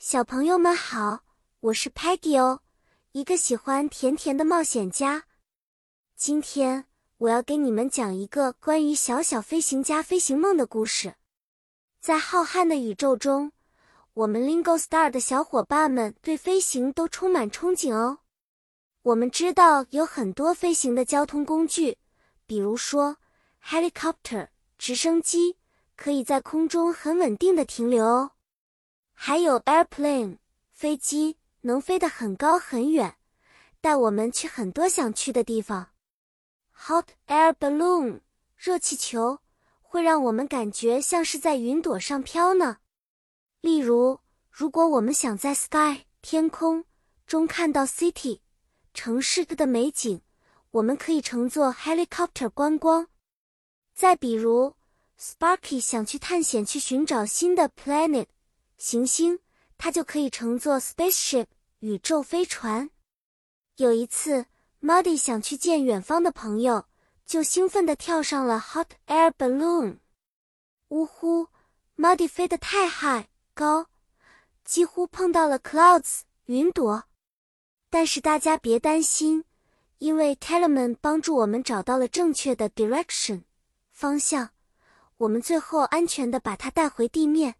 小朋友们好，我是 Peggy 哦，一个喜欢甜甜的冒险家。今天我要给你们讲一个关于小小飞行家飞行梦的故事。在浩瀚的宇宙中，我们 Lingo Star 的小伙伴们对飞行都充满憧憬哦。我们知道有很多飞行的交通工具，比如说 helicopter 直升机，可以在空中很稳定的停留哦。还有 airplane 飞机能飞得很高很远，带我们去很多想去的地方。hot air balloon 热气球会让我们感觉像是在云朵上飘呢。例如，如果我们想在 sky 天空中看到 city 城市的美景，我们可以乘坐 helicopter 观光。再比如，Sparky 想去探险去寻找新的 planet。行星，它就可以乘坐 spaceship 宇宙飞船。有一次，Muddy 想去见远方的朋友，就兴奋地跳上了 hot air balloon。呜呼，Muddy 飞得太 high 高，几乎碰到了 clouds 云朵。但是大家别担心，因为 Telemann 帮助我们找到了正确的 direction 方向，我们最后安全地把它带回地面。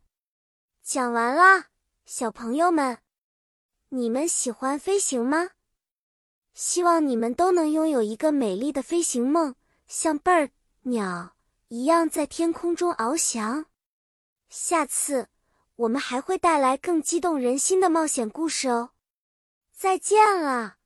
讲完啦，小朋友们，你们喜欢飞行吗？希望你们都能拥有一个美丽的飞行梦，像 bird 鸟一样在天空中翱翔。下次我们还会带来更激动人心的冒险故事哦，再见了。